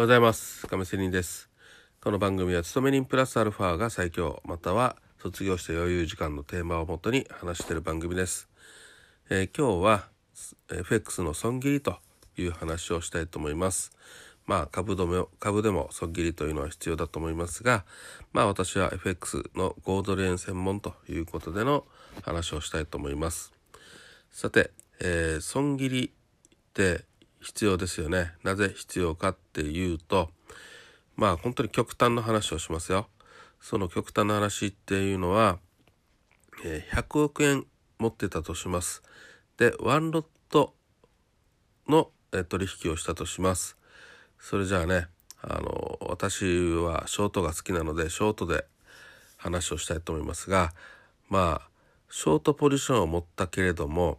おはようございます。亀仙人です。この番組は勤め人プラスアルファが最強または卒業して余裕時間のテーマをもとに話している番組です、えー、今日は FX の損切りという話をしたいと思います。まあ株止め株でも損切りというのは必要だと思いますがまあ私は FX の5ドル円専門ということでの話をしたいと思います。さて、えー、損切りって必要ですよね。なぜ必要かっていうと、まあ本当に極端な話をしますよ。その極端な話っていうのは、え、100億円持ってたとします。で、ワンロットの、取引をしたとします。それじゃあね、あの、私はショートが好きなので、ショートで話をしたいと思いますが、まあ、ショートポジションを持ったけれども、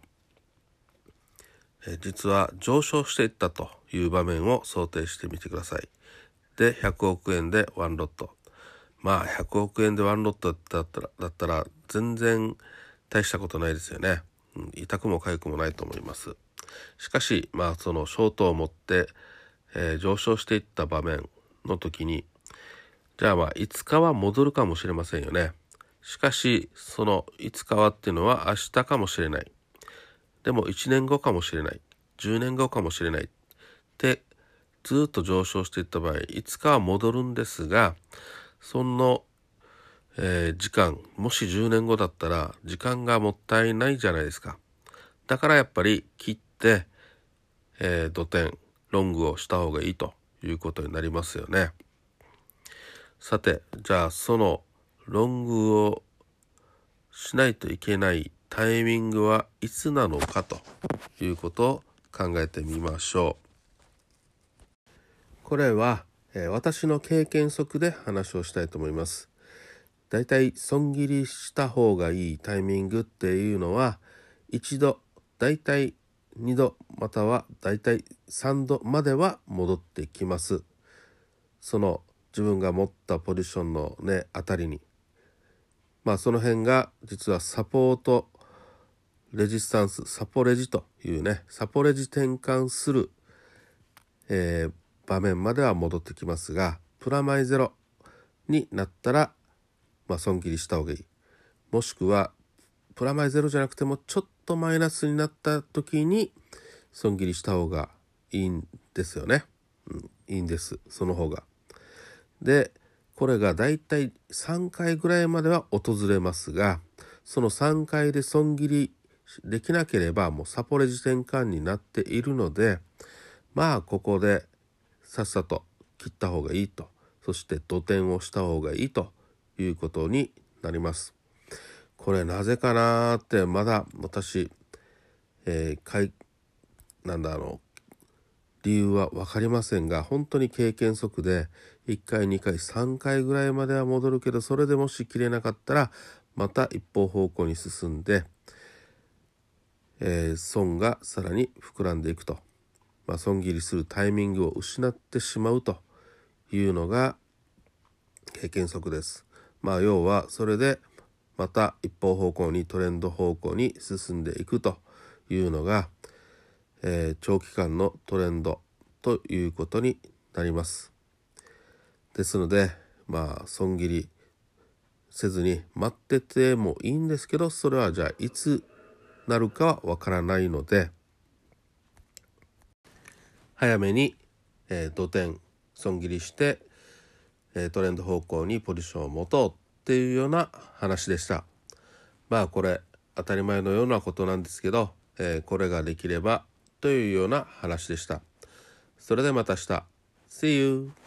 え実は上昇していったという場面を想定してみてください。で、100億円でワンロット。まあ、100億円でワンロットだったら、だったら全然大したことないですよね。うん、痛くも痒くもないと思います。しかし、まあ、そのショートを持って、えー、上昇していった場面の時に、じゃあまあ、いつかは戻るかもしれませんよね。しかし、そのいつかはっていうのは明日かもしれない。でも1年後かもしれない。10年後かもしれない。ってずっと上昇していった場合、いつかは戻るんですが、その、えー、時間、もし10年後だったら時間がもったいないじゃないですか。だからやっぱり切って、えー、土点、ロングをした方がいいということになりますよね。さて、じゃあそのロングをしないといけないタイミングはいつなのかということを考えてみましょう。これは、えー、私の経験則で話をしたいと思います。だいたい損切りした方がいいタイミングっていうのは一度だいたい2度またはだいたい3度までは戻ってきます。その自分が持ったポジションのねあたりにまあその辺が実はサポートレジスタンス、サポレジというね、サポレジ転換する、えー、場面までは戻ってきますが、プラマイゼロになったら、まあ、損切りした方がいい。もしくは、プラマイゼロじゃなくても、ちょっとマイナスになった時に、損切りした方がいいんですよね。うん、いいんです。その方が。で、これがだいたい3回ぐらいまでは訪れますが、その3回で損切りできなければもうサポレジ転換になっているのでまあここでさっさと切った方がいいとそして土点をした方がいいということになります。これなぜかなってまだ私、えー、かいなんだろう理由は分かりませんが本当に経験則で1回2回3回ぐらいまでは戻るけどそれでもし切れなかったらまた一方方向に進んでえー、損がさらに膨らんでいくと、まあ、損切りするタイミングを失ってしまうというのが経験則です。まあ要はそれでまた一方方向にトレンド方向に進んでいくというのが、えー、長期間のトレンドということになります。ですのでまあ損切りせずに待っててもいいんですけどそれはじゃあいつなるかはわからないので早めに、えー、土点損切りして、えー、トレンド方向にポジションを持とうっていうような話でした。まあこれ当たり前のようなことなんですけど、えー、これができればというような話でした。それではまた明日。See you!